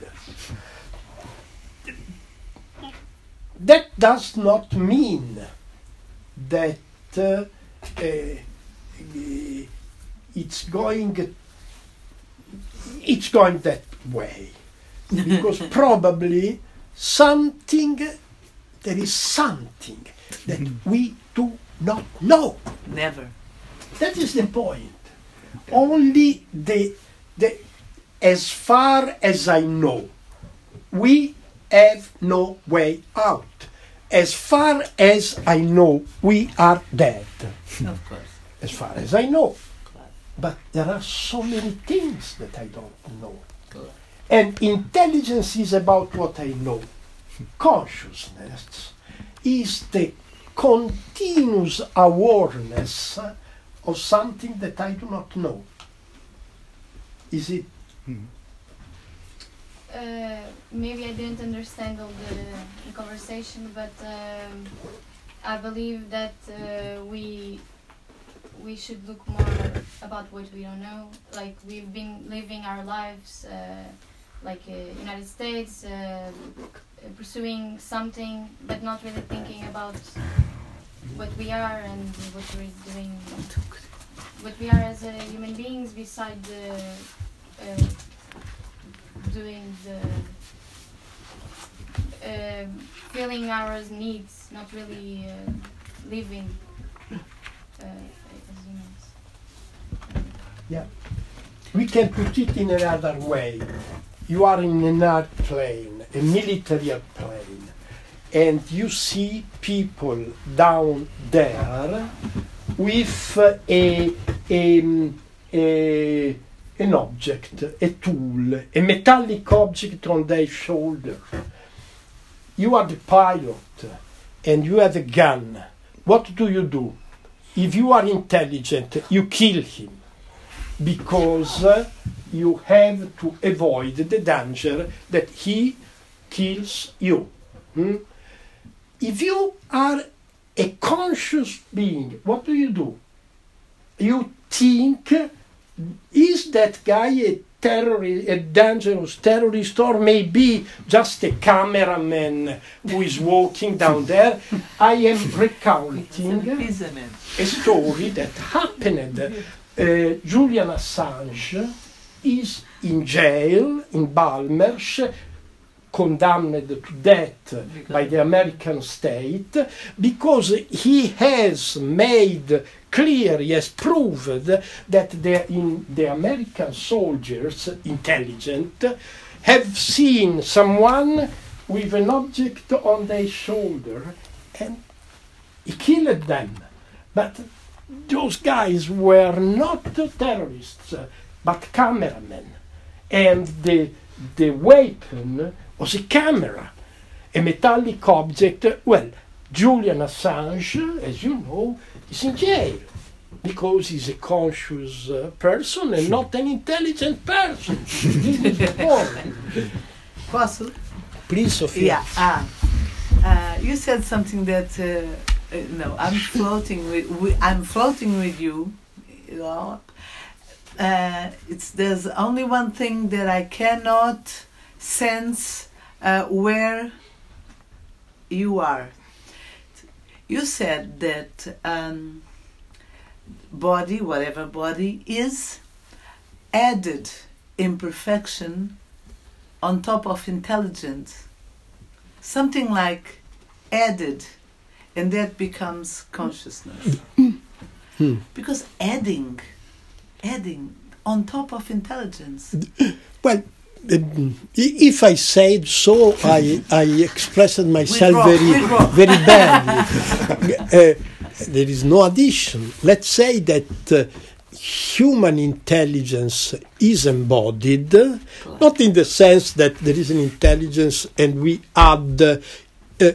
That does not mean that uh, uh, it's going it's going that way because <laughs> probably something there is something that <laughs> we do not know Never. that is the point only the the as far as i know we have no way out as far as i know we are dead Of course. as far as i know. But there are so many things that I don't know. And intelligence is about what I know. Consciousness is the continuous awareness of something that I do not know. Is it? Uh, maybe I didn't understand all the, the conversation, but um, I believe that uh, we we should look more about what we don't know. Like we've been living our lives, uh, like uh, United States, uh, pursuing something, but not really thinking about what we are and what we're doing, what we are as uh, human beings, beside. Uh, doing the um filling our needs, not really uh, living humans. We can put it in another way. You are in an airplane, a military airplane, and you see people down there with a, a, mm, a an object, a tool, a metallic object on their shoulder. You are the pilot and you have a gun. What do you do? If you are intelligent, you kill him because you have to avoid the danger that he kills you. Hmm? If you are a conscious being, what do you do? You think, is that guy a terrorist, a dangerous terrorist, or maybe just a cameraman who is walking down there. I am <laughs> recounting a story that happened. Uh, Julian Assange is in jail in Belmarsh, condemned to death by the American state because he has made clear, he has proved that the, in the American soldiers, intelligent, have seen someone with an object on their shoulder and he killed them. But those guys were not terrorists, but cameramen. And the, the weapon was a camera, a metallic object. Well, Julian Assange, as you know, is in jail because he's a conscious uh, person and not an intelligent person. <laughs> this is the. Posso? Please, Sophia. Yeah. Ah. Uh, you said something that uh, uh, no, I'm floating with, I'm floating with you. Uh, it's there's only one thing that I cannot sense uh, where you are. You said that um, body, whatever body, is added imperfection on top of intelligence. Something like added, and that becomes consciousness. Hmm. Because adding, adding on top of intelligence. Well, um, if I said so, I, I expressed myself very, very badly. uh, <laughs> there is no addition. Let's say that uh, human intelligence is embodied, not in the sense that there is an intelligence and we add. Uh,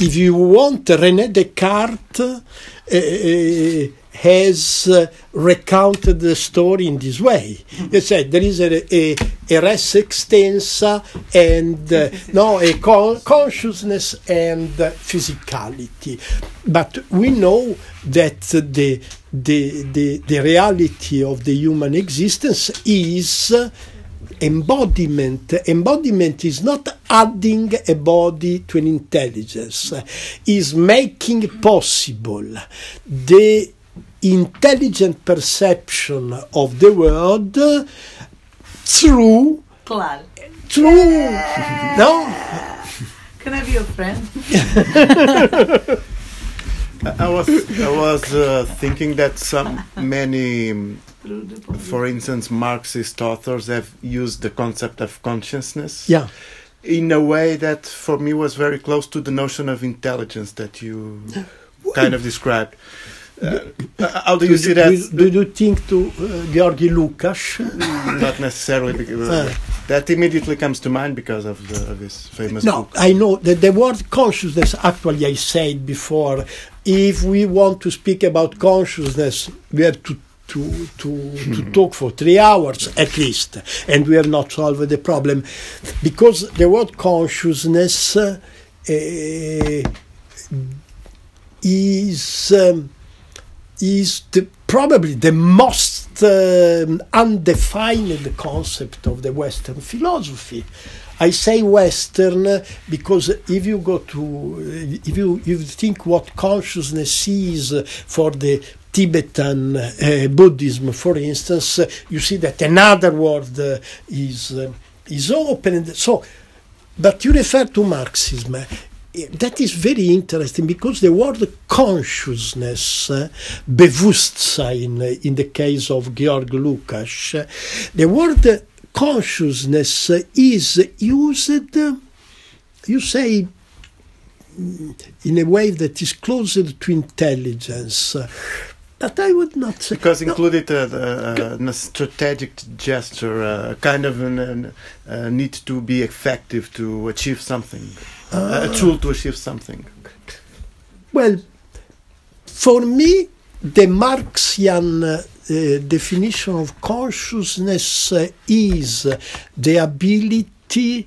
if you want, René Descartes uh, has uh, recounted the story in this way. He said there is a, a, a res extensa and uh, <laughs> no a con- consciousness and physicality, but we know that the, the the the reality of the human existence is. Embodiment embodiment is not adding a body to an intelligence is making possible the intelligent perception of the world through Claro. through no Can I be your friend? <laughs> I I was I was uh, thinking that some many, for instance, Marxist authors have used the concept of consciousness yeah in a way that for me was very close to the notion of intelligence that you kind of described. Uh, how do you see that? do, do you think to uh, Georgi Lukács Not necessarily because Uh. that immediately comes to mind because of, the, of his famous No, book. I know that the word consciousness, actually, I said before, if we want to speak about consciousness, we have to. To, to, to talk for three hours at least, and we have not solved the problem because the word consciousness uh, eh, is um, is the, probably the most um, undefined concept of the Western philosophy. I say Western uh, because if you go to, if you, if you think what consciousness is uh, for the Tibetan uh, Buddhism, for instance, you see that another word uh, is uh, is open. And so, but you refer to Marxism. That is very interesting because the word consciousness, Bewusstsein, in the case of Georg Lukács, the word consciousness is used, you say, in a way that is closer to intelligence. Uh, But I would not say. Because No, included a, a, a strategic gesture, a kind of an, a need to be effective to achieve something, a tool to achieve something. Well, for me, the Marxian uh, definition of consciousness uh, is the ability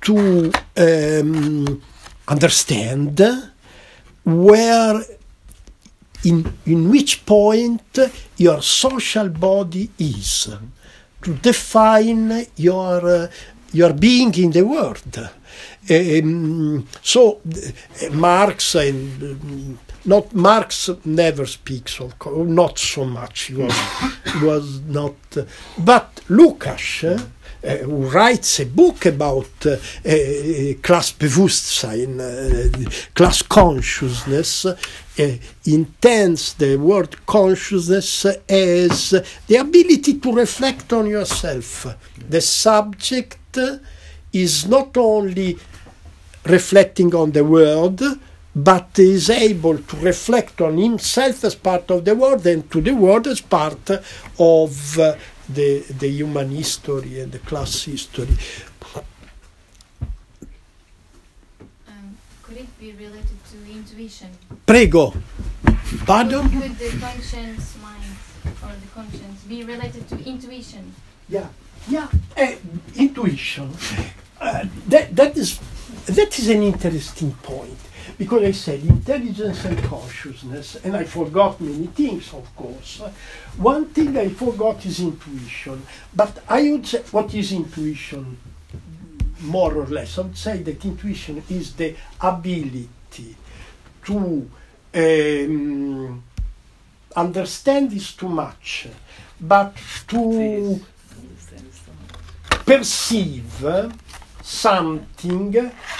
to um, understand where, in, in which point your social body is. to define your uh, your being in the world. Um, so uh, Marx and um, not Marx never speaks of not so much. He was was not, uh, but Lukács. Who writes a book about uh, class Bewusstsein, uh, class consciousness, uh, intends the word consciousness as the ability to reflect on yourself. The subject is not only reflecting on the world, but is able to reflect on himself as part of the world and to the world as part of the, the human history and the class history. Um, could it be related to intuition? Prego. Pardon? Could the conscience mind or the conscience be related to intuition? Yeah, yeah. Uh, intuition. Uh, that, that is that is an interesting point because I said intelligence and consciousness, and I forgot many things, of course. One thing I forgot is intuition, but I would say what is intuition, more or less. I would say that intuition is the ability to um, understand is too much, but to perceive something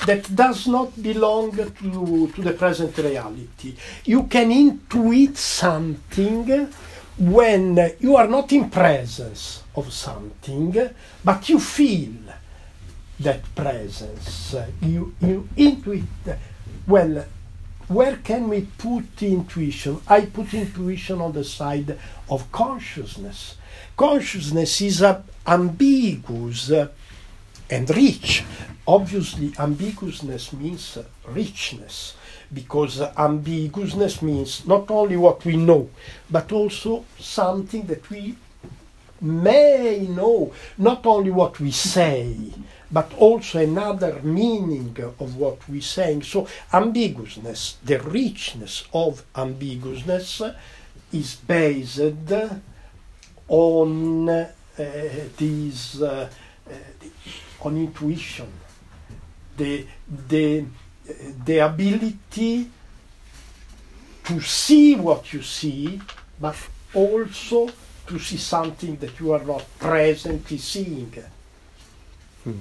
that does not belong to, to the present reality. You can intuit something when you are not in presence of something, but you feel that presence. You, you intuit. Well, where can we put intuition? I put intuition on the side of consciousness. Consciousness is a ambiguous and rich. Obviously, ambiguousness means richness because ambiguousness means not only what we know, but also something that we may know, not only what we say, but also another meaning of what we're saying. So, ambiguousness, the richness of ambiguousness, is based on uh, these. Uh, uh, on intuition, the, the, the ability to see what you see, but also to see something that you are not presently seeing. Hmm.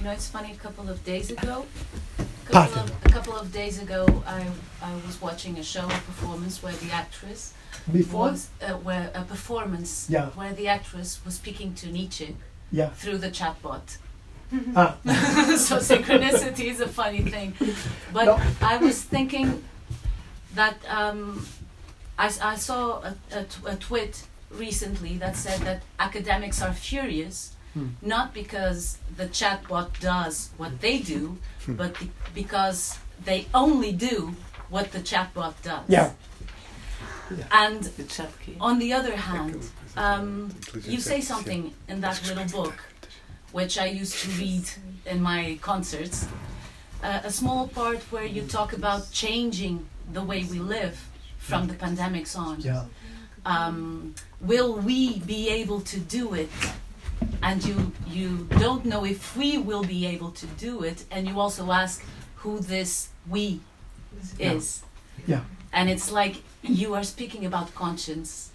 You know, it's funny. A couple of days ago, a couple of, a couple of days ago, I I was watching a show, a performance where the actress Before? was uh, where a performance Yeah. where the actress was speaking to Nietzsche Yeah. through the chatbot. Ah, <laughs> so synchronicity is a funny thing, but No. I was thinking that um, I, I saw a tweet recently that said that academics are furious Hmm. not because the chatbot does what they do, but be- because they only do what the chatbot does. yeah. And The chat key. on the other hand, um, you say something in that little book, which I used to read in my concerts, uh, a small part where you talk about changing the way we live from the pandemics on. Yeah. Um, will we be able to do it? And you you don't know if we will be able to do it, and you also ask who this we Yeah. is. Yeah. And it's like you are speaking about conscience,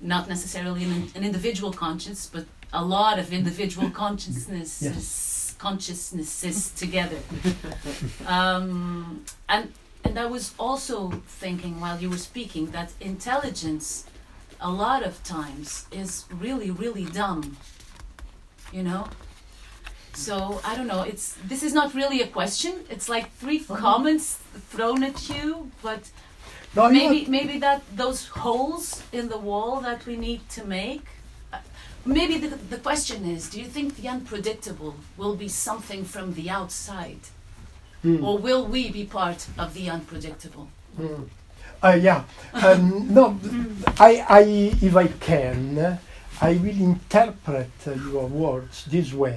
not necessarily an, an individual conscience, but a lot of individual <laughs> consciousnesses, consciousnesses together. um, and and I was also thinking while you were speaking that intelligence, a lot of times, is really really dumb. You know. So I don't know. It's this is not really a question. It's like 3 comments thrown at you, but No, maybe are- maybe that those holes in the wall that we need to make uh, maybe the, the question is do you think the unpredictable will be something from the outside Mm. or will we be part of the unpredictable Mm. Uh, yeah. Um, <laughs> no, I, I, if I can, I will interpret uh, your words this way.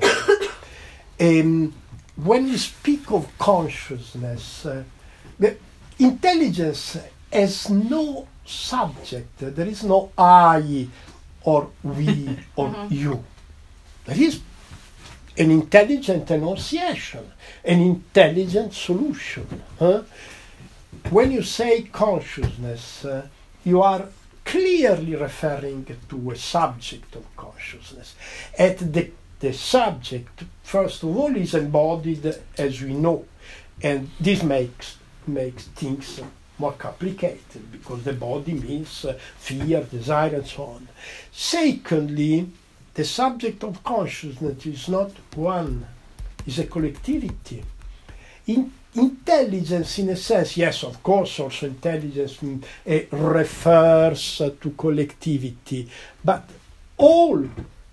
<coughs> um, when you speak of consciousness, uh, the intelligence has no subject. There is no I or we <laughs> or Mhm. you. There is an intelligent enunciation, an intelligent solution. huh? When you say consciousness, uh, you are clearly referring to a subject of consciousness. At the, the subject, first of all, is embodied as we know, and this makes makes things more complicated because the body means fear, desire, and so on. Secondly, the subject of consciousness is not one, is a collectivity. In, intelligence, in a sense, yes, of course, also intelligence mm, eh, refers to collectivity, but all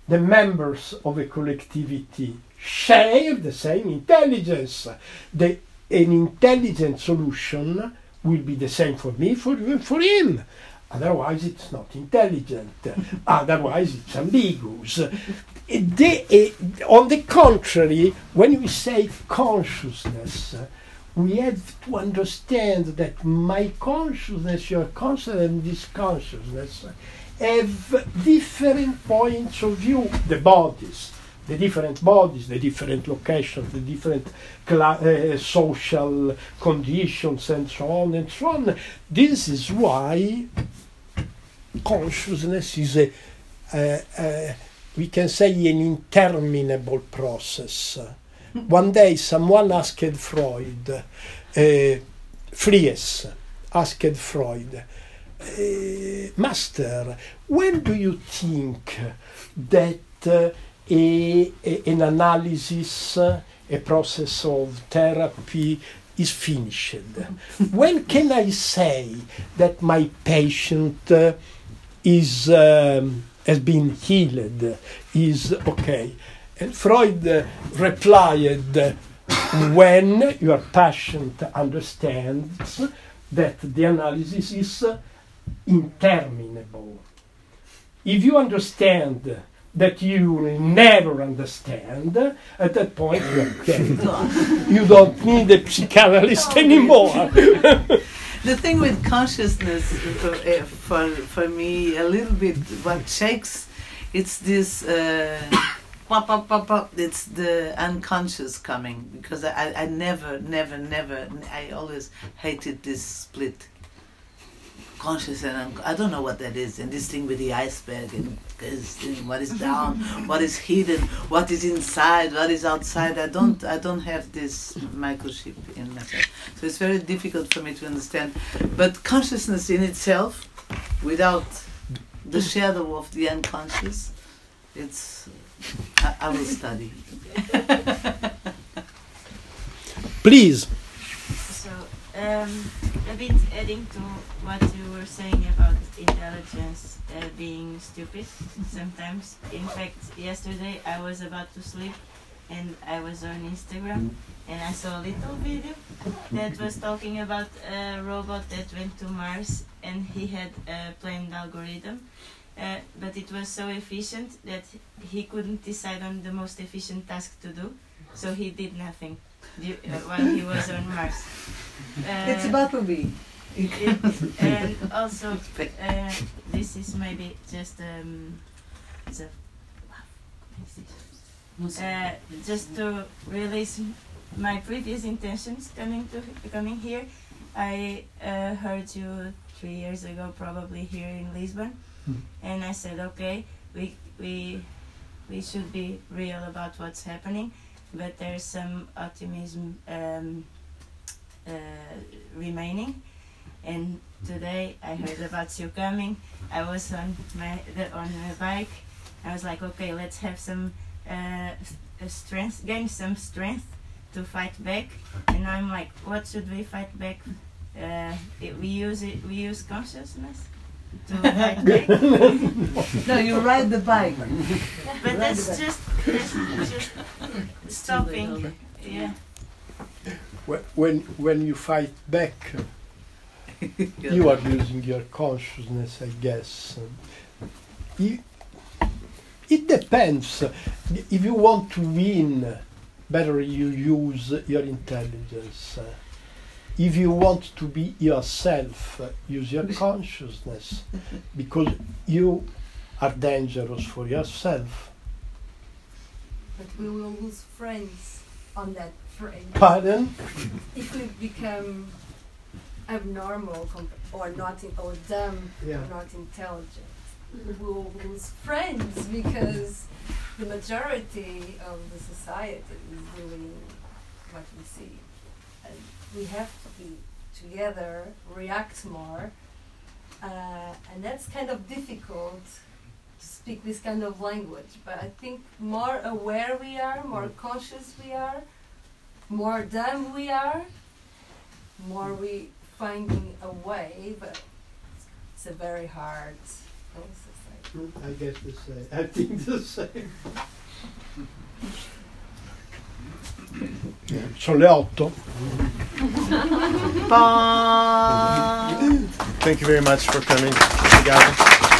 the members of a collectivity share the same intelligence. The, an intelligent solution will be the same for me, for you, and for him. Otherwise, it's not intelligent. <laughs> Otherwise, it's ambiguous. The- eh, on the contrary, when we say consciousness, we have to understand that my consciousness, your consciousness, and this consciousness have different points of view. The bodies, the different bodies, the different locations, the different uh, social conditions, and so on and so on. This is why consciousness is a, we can say, an interminable process. One day, someone asked Freud, uh, Fries asked Freud, uh, Master, when do you think that uh, a, an analysis, a process of therapy is finished? when can I say that my patient uh, is um, has been healed, is okay? And Freud uh, replied, when your patient understands that the analysis is interminable. If you understand that you will never understand, at that point you are dead. <laughs> you don't need a psychanalyst anymore. <laughs> The thing with consciousness, for, uh, for for me, a little bit what shakes, it's this. Uh, pop, pop, pop, pop. It's the unconscious coming because I, I never, never, never. I always hated this split. Conscious and unc- I don't know what that is, and this thing with the iceberg and this thing, what is <laughs> down, what is hidden, what is inside, what is outside. I don't, I don't have this microchip in myself, so it's very difficult for me to understand. But consciousness in itself, without the shadow of the unconscious, it's. I, I will study. Please. So, um, a bit adding to what you were saying about intelligence uh, being stupid sometimes. In fact, yesterday I was about to sleep and I was on Instagram and I saw a little video that was talking about a robot that went to Mars and he had a planned algorithm. Uh, but it was so efficient that he couldn't decide on the most efficient task to do, so he did nothing uh, while he was on Mars. Uh, It's Bumblebee. And also <laughs> uh, this is maybe just um, a, uh, just to release my previous intentions coming to coming here. I uh, heard you three years ago, probably here in Lisbon, Mhm. and I said, okay, we we we should be real about what's happening, but there's some optimism um, uh, remaining. And today I heard about you coming. I was on my the, on my bike. I was like, okay, let's have some uh, strength, gain some strength to fight back. And I'm like, what should we fight back? Uh, it, we use it. We use consciousness to <laughs> fight back. No, you ride the bike. but that's just that's just stopping. Yeah. When, when you fight back, you are using your consciousness, I guess. You- it depends. If you want to win, better you use your intelligence. if you want to be yourself, use your <laughs> consciousness because you are dangerous for yourself. But we will lose friends on that phrase. Pardon? If we become abnormal comp- or not in, or dumb Yeah. or not intelligent, we will lose friends because the majority of the society is doing what we see. And we have to be together, react more, uh, and that's kind of difficult to speak this kind of language. But I think more aware we are, more conscious we are, more dumb we are, more we finding a way. But it's a very hard process. I I guess the same. I think the same. Sono le otto. <laughs> Thank you very much for coming. Obrigado.